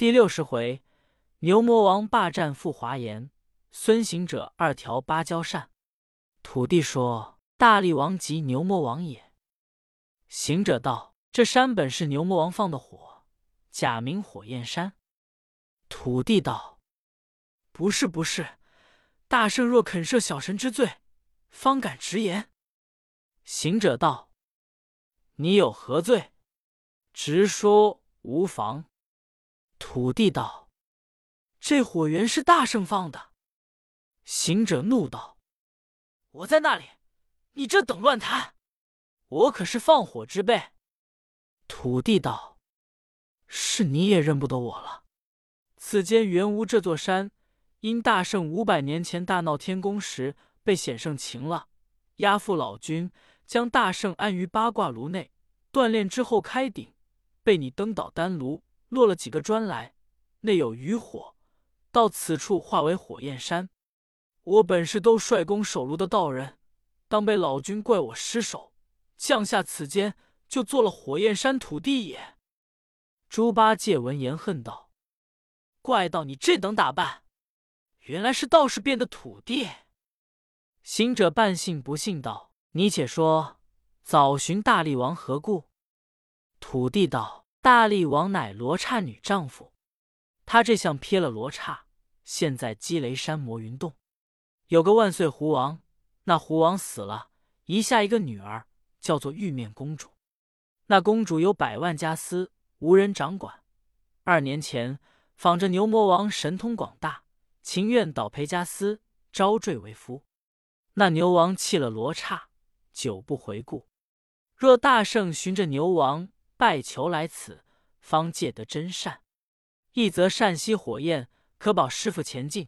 第六十回，牛魔王霸占富华岩，孙行者二条芭蕉扇。土地说：“大力王即牛魔王也。”行者道：“这山本是牛魔王放的火，假名火焰山。”土地道：“不是，不是。大圣若肯赦小神之罪，方敢直言。”行者道：“你有何罪？直说无妨。”土地道：“这火源是大圣放的。”行者怒道：“我在那里？你这等乱谈！我可是放火之辈。”土地道：“是你也认不得我了。此间原无这座山，因大圣五百年前大闹天宫时被显圣擒了，押赴老君，将大圣安于八卦炉内锻炼之后开鼎，被你登倒丹炉。”落了几个砖来，内有余火，到此处化为火焰山。我本是都率宫守炉的道人，当被老君怪我失手，降下此间，就做了火焰山土地也。猪八戒闻言恨道：“怪道你这等打扮，原来是道士变的土地。”行者半信不信道：“你且说，早寻大力王何故？”土地道。大力王乃罗刹女丈夫，他这相撇了罗刹，现在积雷山魔云洞，有个万岁狐王，那狐王死了，遗下一个女儿，叫做玉面公主。那公主有百万家私，无人掌管。二年前，仿着牛魔王神通广大，情愿倒赔家私，招赘为夫。那牛王弃了罗刹，久不回顾。若大圣寻着牛王。拜求来此，方借得真善。一则善息火焰，可保师傅前进；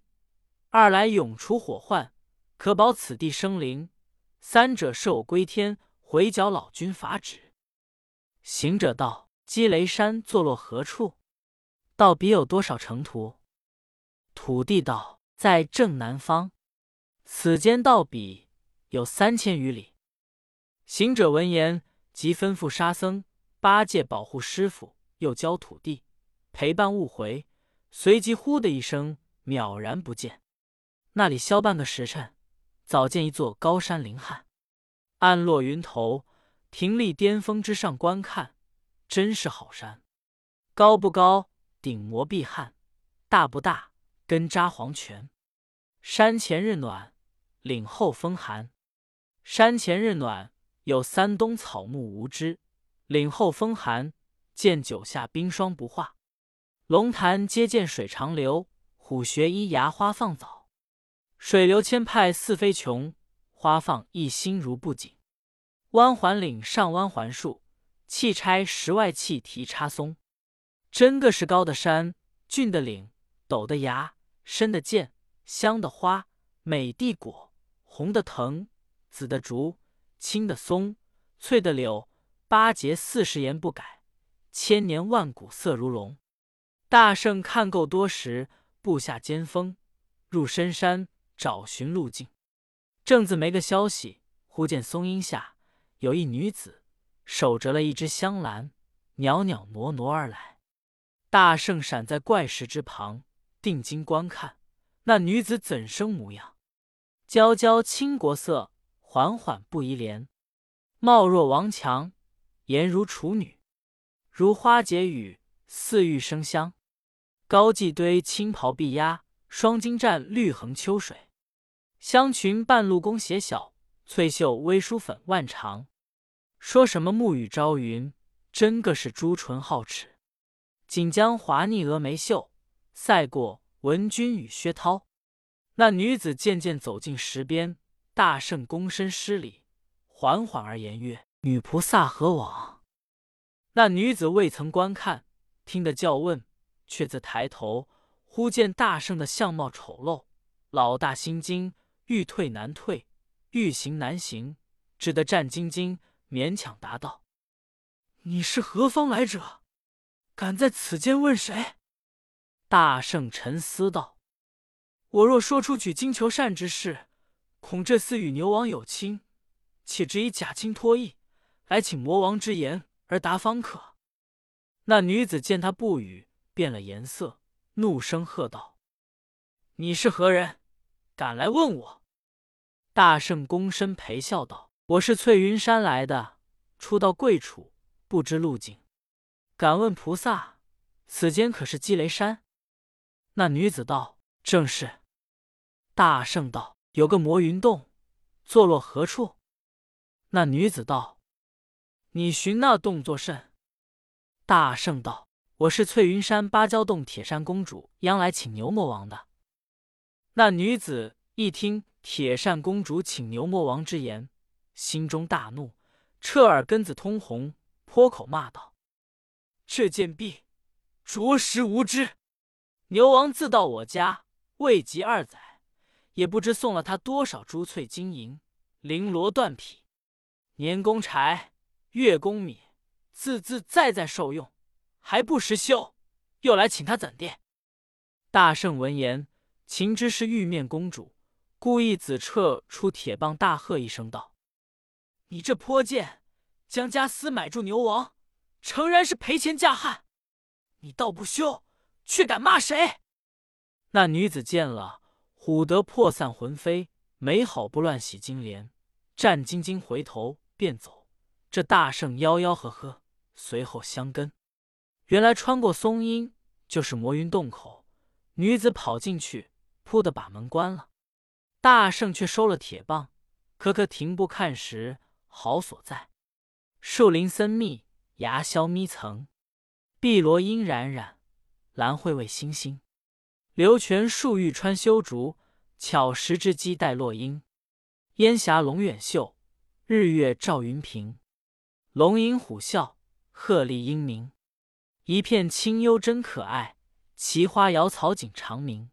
二来永除火患，可保此地生灵。三者是我归天，回剿老君法旨。行者道：“积雷山坐落何处？道比有多少程途？”土地道：“在正南方。此间道比有三千余里。”行者闻言，即吩咐沙僧。八戒保护师傅，又教土地陪伴误回，随即呼的一声，渺然不见。那里消半个时辰，早见一座高山林汉，暗落云头，停立巅峰之上观看，真是好山。高不高，顶摩碧汉；大不大，根扎黄泉。山前日暖，岭后风寒。山前日暖，有三冬草木无枝。岭后风寒，见九下冰霜不化；龙潭接见水长流，虎穴依崖花放早。水流千派似飞琼，花放一心如不紧。弯环岭上弯环树，气差石外气提插松。真个是高的山，峻的岭，陡的崖，深的涧，香的花，美的果，红的藤，紫的竹，青的松，翠的柳。八节四十言不改，千年万古色如龙。大圣看够多时，布下尖峰，入深山找寻路径。正自没个消息，忽见松荫下有一女子，手着了一只香兰，袅袅挪挪而来。大圣闪在怪石之旁，定睛观看，那女子怎生模样？娇娇倾国色，缓缓不移帘，貌若王强。颜如处女，如花解语，似玉生香。高髻堆青袍碧压，双金站绿横秋水。香裙半露弓斜小，翠袖微梳粉万长。说什么暮雨朝云，真个是朱唇皓齿。锦江华腻峨眉秀，赛过文君与薛涛。那女子渐渐走近石边，大圣躬身施礼，缓缓而言曰。女菩萨何往？那女子未曾观看，听得叫问，却自抬头，忽见大圣的相貌丑陋，老大心惊，欲退难退，欲行难行，只得战兢兢，勉强答道：“你是何方来者？敢在此间问谁？”大圣沉思道：“我若说出取经求善之事，恐这厮与牛王有亲，且只以假亲托意。”来请魔王之言而答方可。那女子见他不语，变了颜色，怒声喝道：“你是何人？敢来问我？”大圣躬身陪笑道：“我是翠云山来的，初到贵处，不知路径，敢问菩萨，此间可是积雷山？”那女子道：“正是。”大圣道：“有个魔云洞，坐落何处？”那女子道：“你寻那洞作甚？”大圣道：“我是翠云山芭蕉洞铁扇公主，央来请牛魔王的。”那女子一听铁扇公主请牛魔王之言，心中大怒，彻耳根子通红，泼口骂道：“这贱婢，着实无知！牛王自到我家，未及二载，也不知送了他多少珠翠金银、绫罗缎匹，年供柴，月宫米。”自自在在受用，还不识羞，又来请他怎地？大圣闻言，情知是玉面公主，故意子撤出铁棒，大喝一声道：“你这泼贱，将家私买住牛王，诚然是赔钱嫁汉！你倒不羞，却敢骂谁？”那女子见了，唬得魄散魂飞，没好不乱洗金莲，战兢兢回头便走。这大圣吆吆喝喝。随后相跟，原来穿过松阴就是魔云洞口。女子跑进去，扑的把门关了。大圣却收了铁棒，可可停步看时，好所在。树林森密，崖消密层，碧罗阴冉冉，兰蕙为星星。流泉漱玉穿修竹，巧石之机带落英。烟霞龙远秀，日月照云平。龙吟虎啸。鹤唳鹰鸣，一片清幽真可爱；奇花瑶草景长明，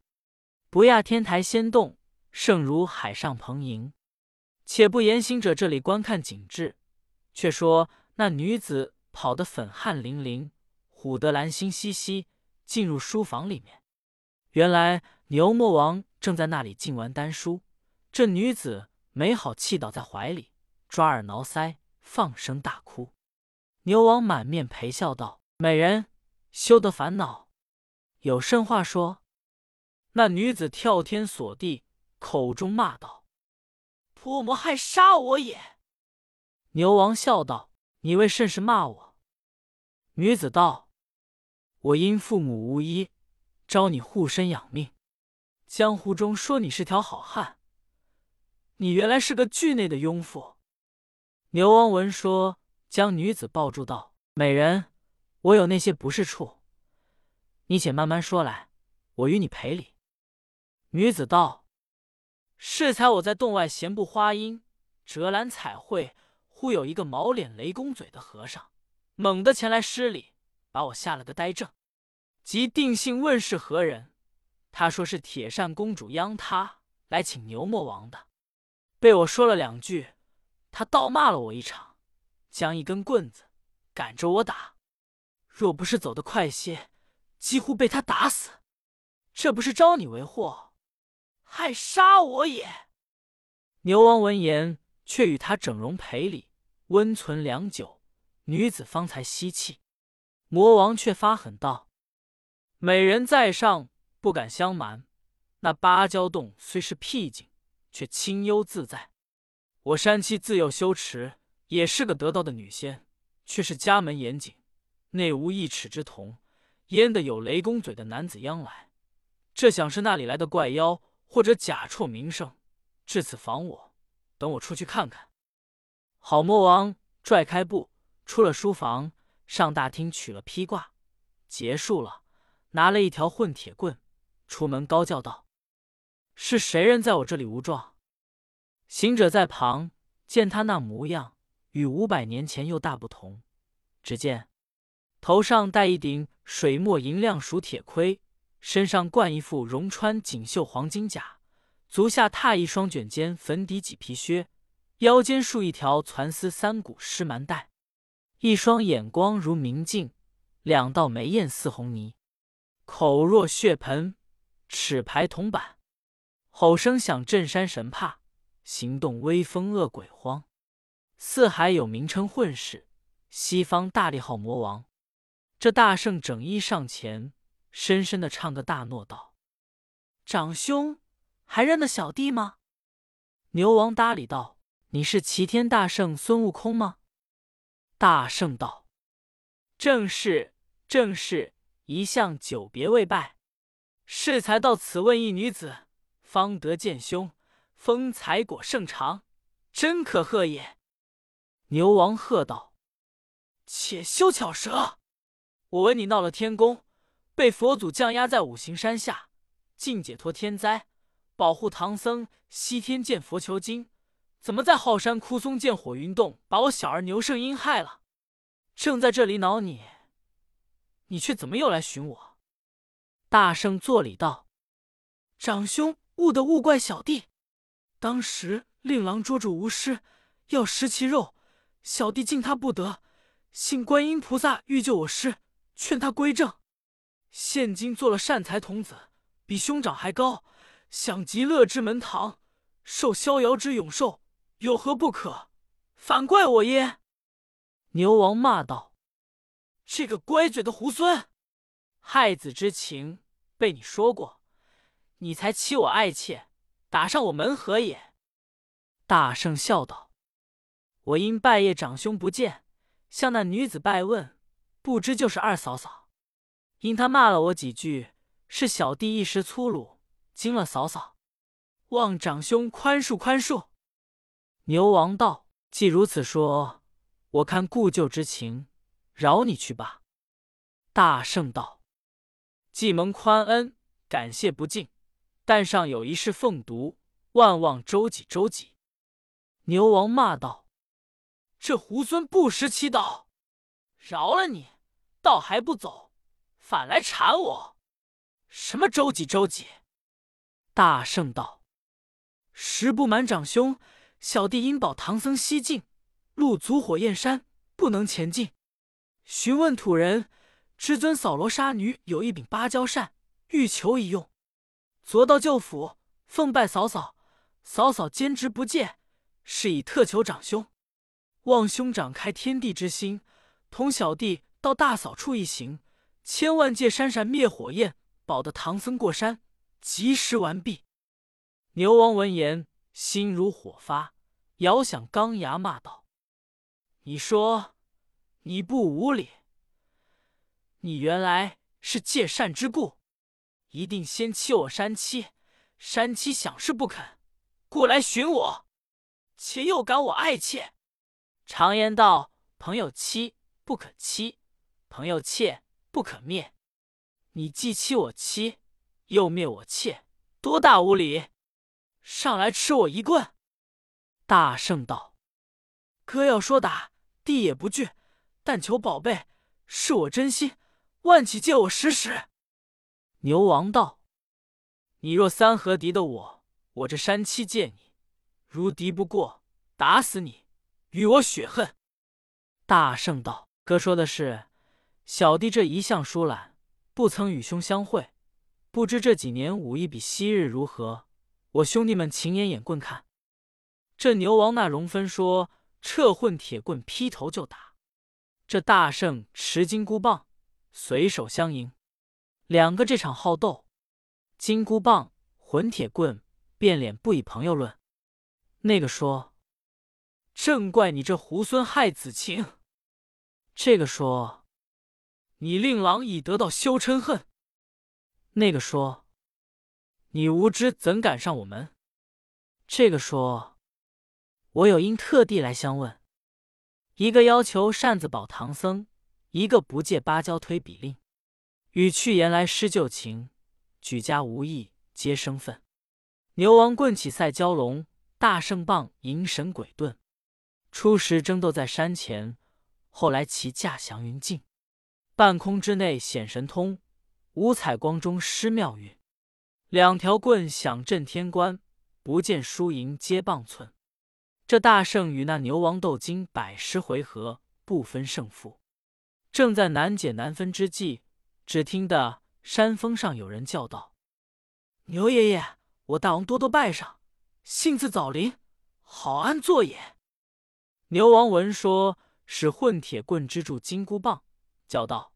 不亚天台仙洞，胜如海上蓬瀛。且不言行者这里观看景致，却说那女子跑得粉汗淋淋，唬得兰心兮兮，进入书房里面。原来牛魔王正在那里静玩丹书，这女子没好气倒在怀里，抓耳挠腮，放声大哭。牛王满面陪笑道：“美人，休得烦恼，有甚话说。”那女子跳天锁地，口中骂道：“泼魔害杀我也！”牛王笑道：“你为甚事骂我？”女子道：“我因父母无依，招你护身养命。江湖中说你是条好汉，你原来是个惧内的庸妇。”牛王闻说。将女子抱住道：“美人，我有那些不是处，你且慢慢说来，我与你赔礼。”女子道：“适才我在洞外闲步花荫，折兰彩绘，忽有一个毛脸雷公嘴的和尚，猛地前来施礼，把我吓了个呆怔。即定性问是何人，他说是铁扇公主央他来请牛魔王的，被我说了两句，他倒骂了我一场。”将一根棍子赶着我打，若不是走得快些，几乎被他打死。这不是招你为祸，害杀我也。牛王闻言，却与他整容赔礼，温存良久，女子方才息气。魔王却发狠道：“美人在上，不敢相瞒。那芭蕉洞虽是僻静，却清幽自在。我山妻自幼修持。”也是个得道的女仙，却是家门严谨，内无一尺之铜，焉得有雷公嘴的男子央来？这想是那里来的怪妖，或者假臭名声，至此防我。等我出去看看。好魔王拽开布，出了书房，上大厅取了披挂，结束了，拿了一条混铁棍，出门高叫道：“是谁人在我这里无状？”行者在旁见他那模样。与五百年前又大不同。只见头上戴一顶水墨银亮熟铁盔，身上冠一副荣川锦绣黄金甲，足下踏一双卷尖粉底麂皮靴，腰间束一条蚕丝三股湿蛮带，一双眼光如明镜，两道眉艳似红泥，口若血盆，齿排铜板，吼声响震山神怕，行动威风恶鬼慌。四海有名称混世，西方大力号魔王。这大圣整衣上前，深深的唱个大诺道：“长兄还认得小弟吗？”牛王搭理道：“你是齐天大圣孙悟空吗？”大圣道：“正是，正是，一向久别未拜，适才到此问一女子，方得见兄，风采果甚长，真可贺也。”牛王喝道：“且休巧舌！我闻你闹了天宫，被佛祖降压在五行山下，尽解脱天灾，保护唐僧西天见佛求经。怎么在浩山枯松见火云洞，把我小儿牛圣婴害了？正在这里恼你，你却怎么又来寻我？”大圣作礼道：“长兄勿得误怪小弟，当时令郎捉住巫师，要食其肉。”小弟敬他不得，幸观音菩萨欲救我师，劝他归正。现今做了善财童子，比兄长还高，享极乐之门堂，受逍遥之永寿，有何不可？反怪我耶？牛王骂道：“这个乖嘴的猢狲，害子之情被你说过，你才欺我爱妾，打上我门何也？”大圣笑道。我因拜谒长兄不见，向那女子拜问，不知就是二嫂嫂。因他骂了我几句，是小弟一时粗鲁，惊了嫂嫂，望长兄宽恕宽恕。牛王道：“既如此说，我看故旧之情，饶你去吧。”大圣道：“既蒙宽恩，感谢不尽，但上有一事奉读，万望周济周济。”牛王骂道。这猢狲不识祈祷，饶了你，倒还不走，反来缠我。什么周几周几？大圣道：“实不瞒长兄，小弟因保唐僧西进，路阻火焰山，不能前进。询问土人，知尊扫罗沙女有一柄芭蕉扇，欲求一用。昨到舅府，奉拜嫂嫂，嫂嫂坚持不见，是以特求长兄。”望兄长开天地之心，同小弟到大嫂处一行，千万借扇扇灭火焰，保得唐僧过山，及时完毕。牛王闻言，心如火发，摇响钢牙，骂道：“你说你不无礼！你原来是借扇之故，一定先欺我山妻，山妻想是不肯，故来寻我，且又赶我爱妾。”常言道：“朋友妻不可欺，朋友妾不可灭。你既欺我妻，又灭我妾，多大无礼！上来吃我一棍！”大圣道：“哥要说打，弟也不惧，但求宝贝，是我真心，万岂借我使使？”牛王道：“你若三合敌的我，我这山七借你；如敌不过，打死你。”与我血恨，大圣道：“哥说的是，小弟这一向疏懒，不曾与兄相会，不知这几年武艺比昔日如何？我兄弟们勤眼眼棍看。”这牛王那容分说，撤混铁棍劈头就打。这大圣持金箍棒，随手相迎，两个这场好斗，金箍棒、混铁棍变脸不以朋友论。那个说。正怪你这猢狲害子情。这个说，你令郎已得到休嗔恨。那个说，你无知怎敢上我门？这个说，我有因特地来相问。一个要求扇子保唐僧，一个不借芭蕉推比令。语去言来失旧情，举家无义皆生愤。牛王棍起赛蛟龙，大圣棒迎神鬼遁。初时争斗在山前，后来骑驾祥云尽。半空之内显神通，五彩光中施妙运。两条棍响震天关，不见输赢皆棒寸。这大圣与那牛王斗经百十回合，不分胜负。正在难解难分之际，只听得山峰上有人叫道：“牛爷爷，我大王多多拜上，幸自早临，好安坐也。”牛王闻说，使混铁棍支住金箍棒，叫道：“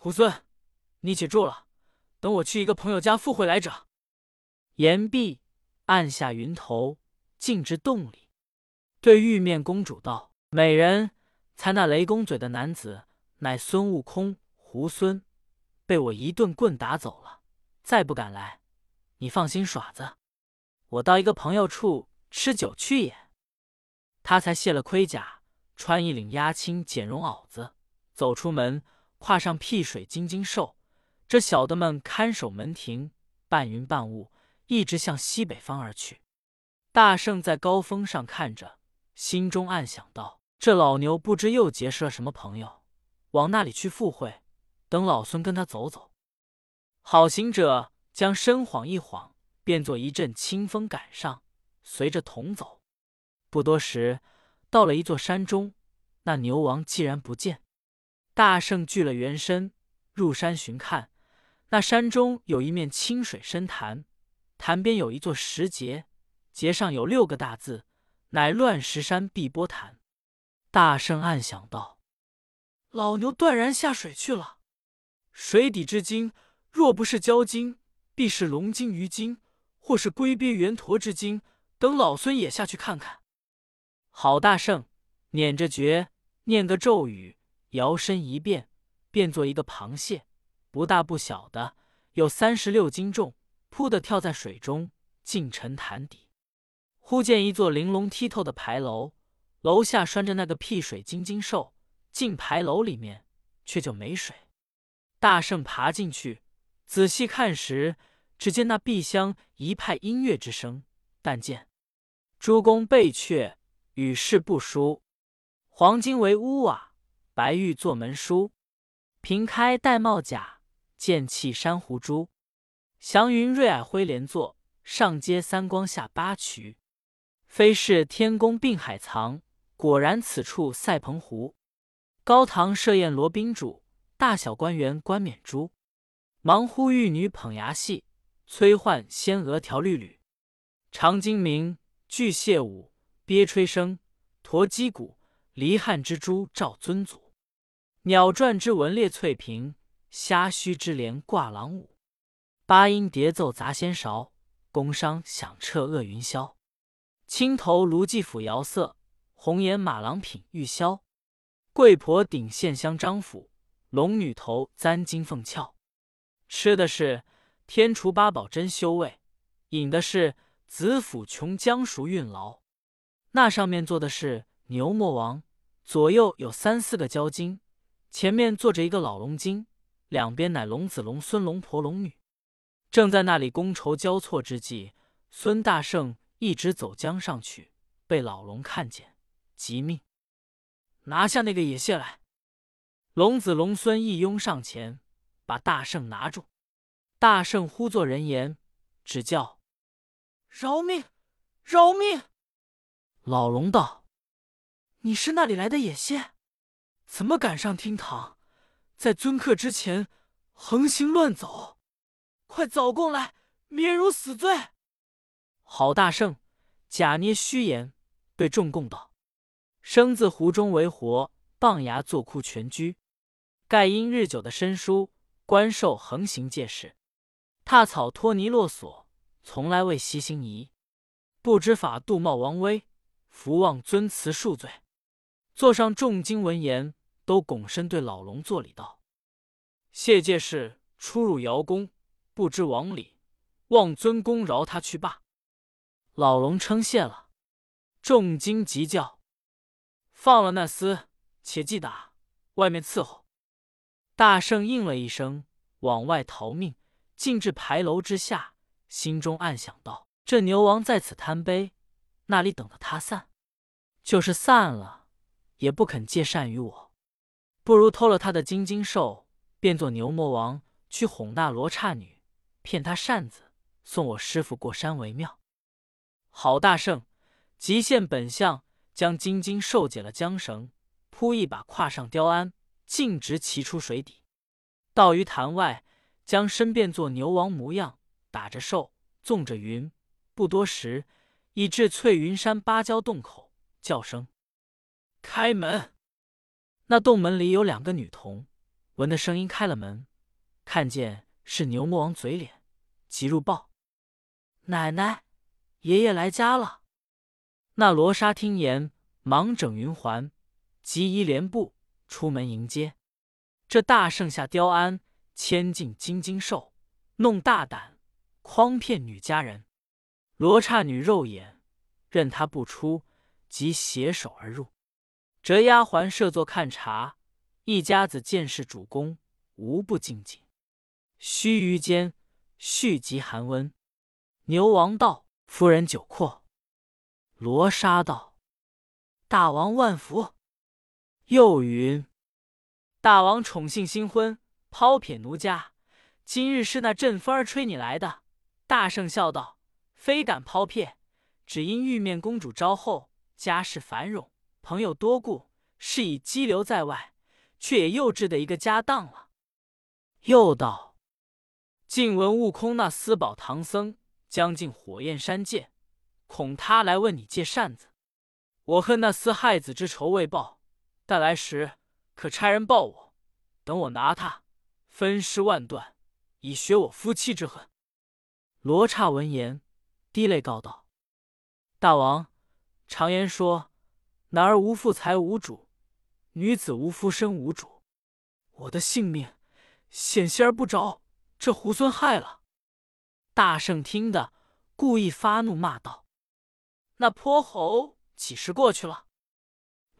猢狲，你且住了，等我去一个朋友家赴会来者。”言毕，按下云头，进至洞里，对玉面公主道：“美人，才那雷公嘴的男子，乃孙悟空，猢狲，被我一顿棍打走了，再不敢来。你放心耍子，我到一个朋友处吃酒去也。”他才卸了盔甲，穿一领压青剪绒袄子，走出门，跨上辟水金睛兽。这小的们看守门庭，半云半雾。一直向西北方而去。大圣在高峰上看着，心中暗想道：“这老牛不知又结识了什么朋友，往那里去赴会？等老孙跟他走走。”好行者将身晃一晃，变作一阵清风赶上，随着同走。不多时，到了一座山中，那牛王既然不见。大圣聚了元身，入山寻看，那山中有一面清水深潭。潭边有一座石碣，碣上有六个大字，乃乱石山碧波潭。大圣暗想道：“老牛断然下水去了。水底之精，若不是蛟精，必是龙精、鱼精，或是龟鳖、圆驼之精。等老孙也下去看看。”好大圣，捻着诀，念个咒语，摇身一变，变作一个螃蟹，不大不小的，有三十六斤重。扑的跳在水中，进沉潭底。忽见一座玲珑剔透的牌楼，楼下拴着那个辟水金睛兽。进牌楼里面，却就没水。大圣爬进去，仔细看时，只见那壁厢一派音乐之声。但见朱公背阙，与世不殊；黄金为屋瓦，白玉作门书。平开玳瑁甲，剑气珊瑚珠。祥云瑞霭辉连坐，上接三光下八衢。非是天宫并海藏，果然此处赛澎湖。高堂设宴罗宾主，大小官员冠冕珠。忙呼玉女捧牙戏，催唤仙娥调律吕。长金鸣，巨蟹舞，鳖吹笙，驼击鼓，离汉之珠照尊祖。鸟啭之文列翠屏，虾须之帘挂廊舞。八音叠奏杂仙韶，宫商响彻恶云霄。青头卢髻抚瑶色，红颜马郎品玉箫。贵婆顶线香张府，龙女头簪金凤翘。吃的是天厨八宝珍馐味，饮的是紫府琼浆熟韵醪。那上面坐的是牛魔王，左右有三四个蛟精，前面坐着一个老龙精，两边乃龙子、龙孙、龙婆、龙女。正在那里觥筹交错之际，孙大圣一直走江上去，被老龙看见，急命拿下那个野蟹来。龙子龙孙一拥上前，把大圣拿住。大圣呼作人言，只叫饶命，饶命！老龙道：“你是那里来的野仙？怎么敢上厅堂，在尊客之前横行乱走？”快早供来，免如死罪！郝大圣假捏虚言，对众供道：“生自湖中为活，傍崖作窟全居。盖因日久的身疏，官受横行借势，踏草脱泥落索，从来未悉心仪。不知法度冒王威，福望尊慈恕罪。”座上众精闻言，都拱身对老龙作礼道：“谢介氏出入瑶宫。”不知往里，望尊公饶他去罢。老龙称谢了，众精急叫：“放了那厮，且记打，外面伺候。”大圣应了一声，往外逃命，进至牌楼之下，心中暗想道：“这牛王在此贪杯，那里等着他散？就是散了，也不肯借善于我。不如偷了他的金睛兽，变作牛魔王去哄那罗刹女。”骗他扇子，送我师傅过山为妙。好大圣，极现本相，将金睛兽解了缰绳，扑一把跨上雕鞍，径直骑出水底。到于潭外，将身变作牛王模样，打着兽，纵着云。不多时，已至翠云山芭蕉洞口，叫声：“开门！”那洞门里有两个女童，闻的声音开了门。看见是牛魔王嘴脸，急入报：“奶奶，爷爷来家了。”那罗刹听言，忙整云环，急移帘布，出门迎接。这大圣下雕鞍，牵进金睛兽，弄大胆，诓骗女家人。罗刹女肉眼认他不出，即携手而入。折丫鬟设座看茶，一家子见是主公，无不敬敬。须臾间，续及寒温。牛王道：“夫人久阔。”罗刹道：“大王万福。”又云。大王宠幸新婚，抛撇奴家。今日是那阵风儿吹你来的。大圣笑道：“非敢抛撇，只因玉面公主招后，家世繁荣，朋友多故，是以羁留在外，却也幼稚的一个家当了。”又道：“近闻悟空那私宝唐僧将进火焰山界，恐他来问你借扇子。我恨那厮害子之仇未报，但来时。”可差人报我，等我拿他分尸万段，以雪我夫妻之恨。罗刹闻言，滴泪告道：“大王，常言说，男儿无父财无主，女子无夫身无主。我的性命险些儿不着这猢狲害了。”大圣听得，故意发怒，骂道：“那泼猴几时过去了？”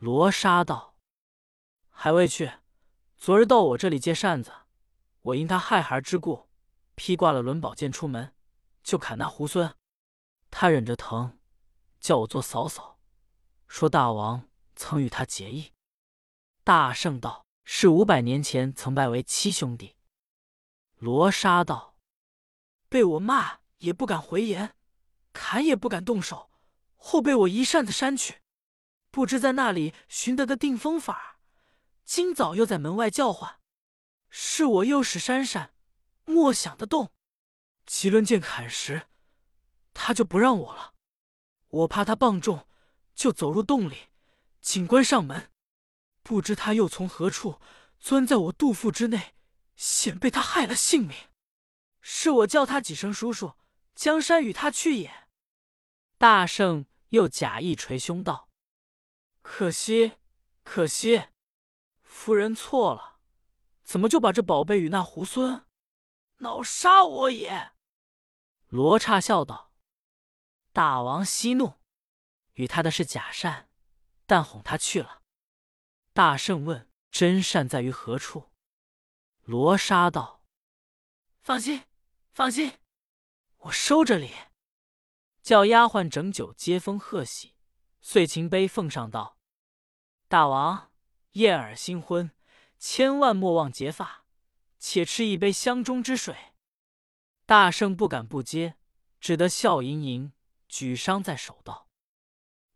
罗刹道。还未去，昨日到我这里借扇子，我因他害孩之故，披挂了轮宝剑出门，就砍那猢狲。他忍着疼，叫我做嫂嫂，说大王曾与他结义。大圣道：“是五百年前曾拜为七兄弟。”罗刹道：“被我骂也不敢回言，砍也不敢动手，后被我一扇子扇去，不知在那里寻得个定风法。”今早又在门外叫唤，是我诱使闪闪，莫想得动。麒麟剑砍时，他就不让我了。我怕他棒重，就走入洞里，紧关上门。不知他又从何处钻在我肚腹之内，险被他害了性命。是我叫他几声叔叔，江山与他去也。大圣又假意捶胸道：“可惜，可惜。”夫人错了，怎么就把这宝贝与那猢狲？恼杀我也！罗刹笑道：“大王息怒，与他的是假善，但哄他去了。”大圣问：“真善在于何处？”罗刹道：“放心，放心，我收着礼。”叫丫鬟整酒接风贺喜，遂擎杯奉上道：“大王。”燕儿新婚，千万莫忘结发，且吃一杯香中之水。大圣不敢不接，只得笑盈盈，举觞在手道：“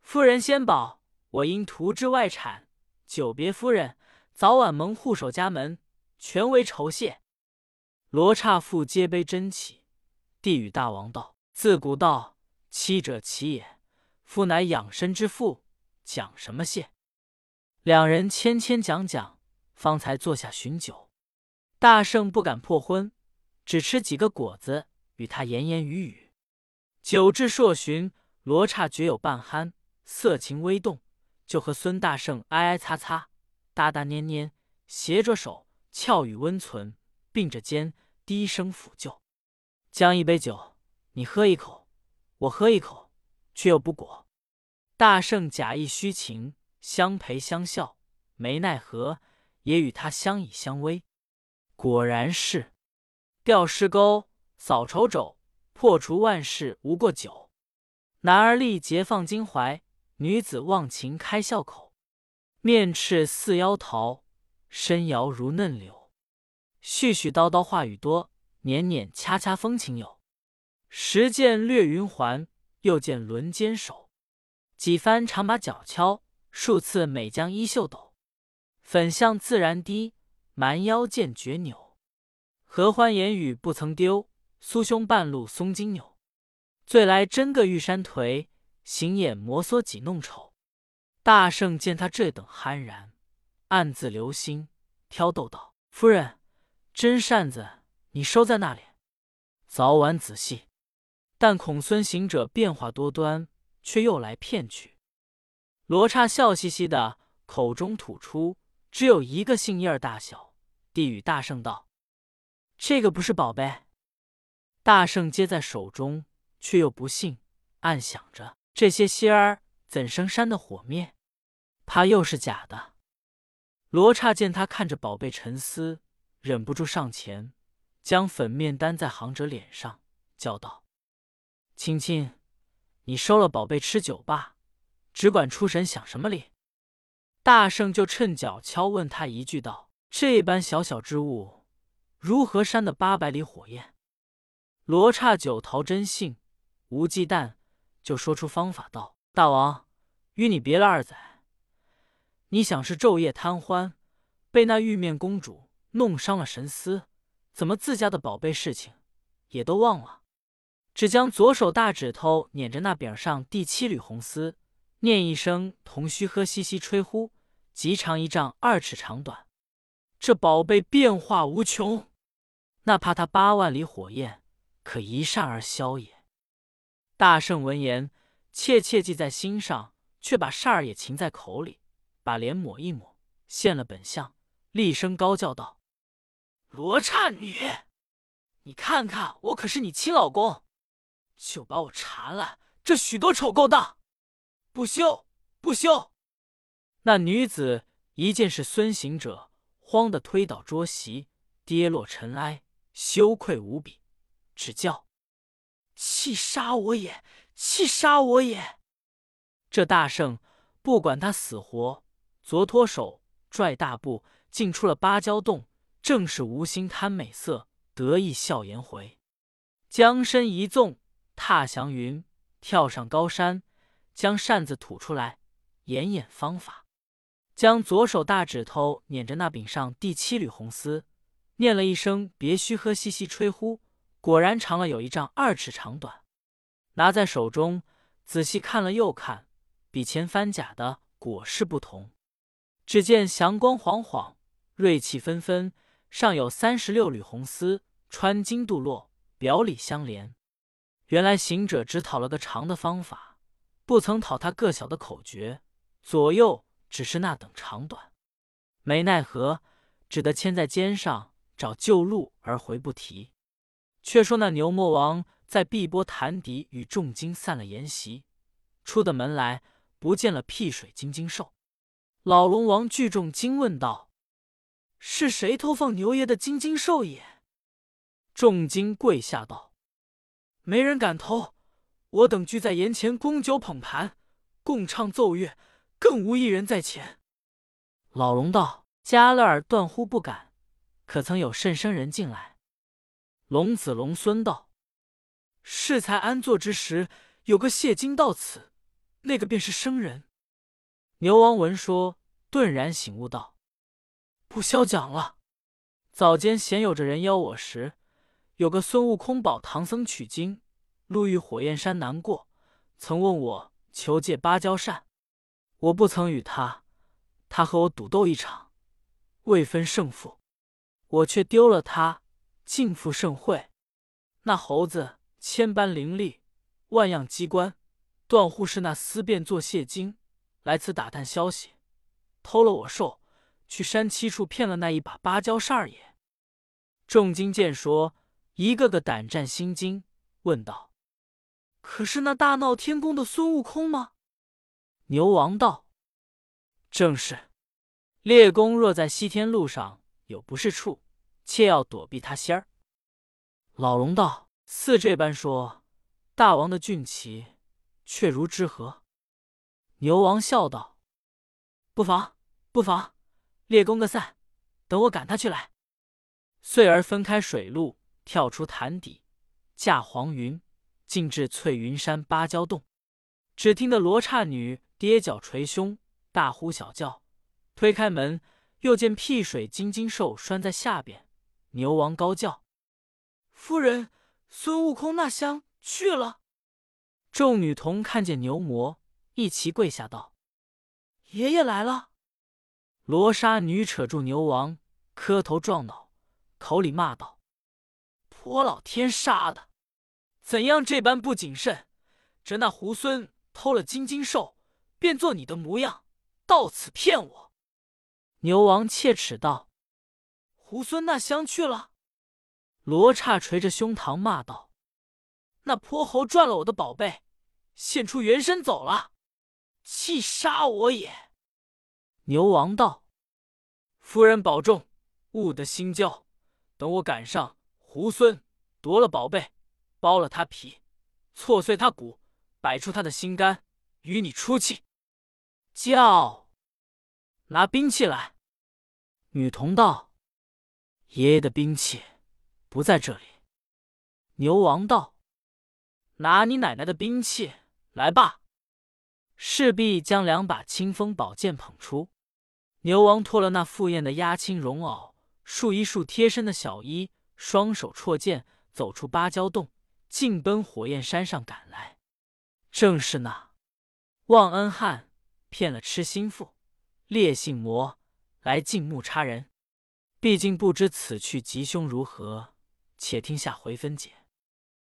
夫人先保，我因图之外产，久别夫人，早晚蒙护守家门，全为酬谢。”罗刹妇接杯斟起，递与大王道：“自古道，妻者妻也，夫乃养身之父，讲什么谢？”两人谦谦讲讲，方才坐下寻酒。大圣不敢破荤，只吃几个果子，与他言言语语。酒至朔旬，罗刹觉有半酣，色情微动，就和孙大圣挨挨擦擦，搭搭捏捏，携着手，俏语温存，并着肩，低声抚就。将一杯酒，你喝一口，我喝一口，却又不果。大圣假意虚情。相陪相笑，没奈何，也与他相倚相偎。果然是吊尸钩，扫愁帚，破除万事无过酒。男儿力竭放襟怀，女子忘情开笑口。面赤似妖桃，身摇如嫩柳。絮絮叨叨话语多，年年掐掐风情有。时见掠云环，又见轮奸手。几番常把脚敲。数次美将衣袖抖，粉相自然低，蛮腰见绝扭。合欢言语不曾丢，酥胸半露松筋扭。醉来真个玉山颓，行眼摩挲几弄丑。大圣见他这等酣然，暗自留心，挑逗道：“夫人，真扇子你收在那里，早晚仔细。但孔孙行者变化多端，却又来骗去。罗刹笑嘻嘻的，口中吐出只有一个杏叶大小，递与大圣道：“这个不是宝贝。”大圣接在手中，却又不信，暗想着：这些仙儿怎生山的火灭？怕又是假的。罗刹见他看着宝贝沉思，忍不住上前，将粉面担在行者脸上，叫道。青青，你收了宝贝吃酒吧，只管出神想什么哩？大圣就趁脚敲问他一句道：“这般小小之物，如何扇的八百里火焰？”罗刹九桃真信，无忌惮，就说出方法道：“大王，与你别了二载，你想是昼夜贪欢，被那玉面公主弄伤了神思，怎么自家的宝贝事情也都忘了？”只将左手大指头捻着那柄上第七缕红丝，念一声“同须喝嘻嘻吹呼”，极长一丈二尺长短，这宝贝变化无穷，那怕他八万里火焰可一扇而消也。大圣闻言，切切记在心上，却把扇儿也噙在口里，把脸抹一抹，现了本相，厉声高叫道：“罗刹女，你看看我可是你亲老公！”就把我缠了这许多丑勾当，不休不休！那女子一见是孙行者，慌得推倒桌席，跌落尘埃，羞愧无比，只叫：“气杀我也！气杀我也！”这大圣不管他死活，左脱手拽大步进出了芭蕉洞，正是无心贪美色，得意笑颜回，将身一纵。踏祥云，跳上高山，将扇子吐出来，演演方法，将左手大指头捻着那柄上第七缕红丝，念了一声“别须喝嘻嘻吹呼”，果然长了有一丈二尺长短。拿在手中仔细看了又看，比前番假的果是不同。只见祥光晃晃，锐气纷纷，上有三十六缕红丝，穿金镀络，表里相连。原来行者只讨了个长的方法，不曾讨他个小的口诀，左右只是那等长短。没奈何，只得牵在肩上找旧路而回不提。却说那牛魔王在碧波潭底与众精散了筵席，出的门来不见了辟水金睛兽。老龙王聚众惊问道：“是谁偷放牛爷的金睛兽也？”众精跪下道。没人敢偷，我等俱在筵前供酒捧盘，共唱奏乐，更无一人在前。老龙道：“加勒尔断乎不敢，可曾有甚生人进来？”龙子龙孙道：“适才安坐之时，有个谢金到此，那个便是生人。”牛王闻说，顿然醒悟道：“不消讲了。早间闲有着人邀我时。”有个孙悟空保唐僧取经，路遇火焰山难过，曾问我求借芭蕉扇，我不曾与他，他和我赌斗一场，未分胜负，我却丢了他，尽负盛会。那猴子千般伶俐，万样机关，断护是那思变作谢金，来此打探消息，偷了我兽，去山七处骗了那一把芭蕉扇也。众精见说。一个个胆战心惊，问道：“可是那大闹天宫的孙悟空吗？”牛王道：“正是。列公若在西天路上有不是处，切要躲避他仙儿。”老龙道：“似这般说，大王的俊奇却如之何？”牛王笑道：“不妨，不妨。列公个散，等我赶他去来。”遂而分开水路。跳出潭底，驾黄云，进至翠云山芭蕉洞。只听得罗刹女跌脚捶胸，大呼小叫。推开门，又见辟水金睛兽拴在下边。牛王高叫：“夫人，孙悟空那厢去了。”众女童看见牛魔，一齐跪下道：“爷爷来了。”罗刹女扯住牛王，磕头撞脑，口里骂道。泼老天杀的，怎样这般不谨慎？这那猢狲偷了金睛兽，便做你的模样，到此骗我。”牛王切齿道：“猢狲那厢去了？”罗刹捶着胸膛骂道：“那泼猴赚了我的宝贝，现出原身走了，气杀我也！”牛王道：“夫人保重，勿得心焦。等我赶上猢狲，夺了宝贝，剥了他皮，挫碎他骨，摆出他的心肝，与你出气。”叫。拿兵器来！女童道：“爷爷的兵器不在这里。”牛王道：“拿你奶奶的兵器来吧！”势必将两把清风宝剑捧出。牛王脱了那赴宴的压青绒袄，束一束贴身的小衣，双手绰剑，走出芭蕉洞，竟奔火焰山上赶来。正是那忘恩汉骗了痴心妇。烈性魔来进木叉人，毕竟不知此去吉凶如何，且听下回分解。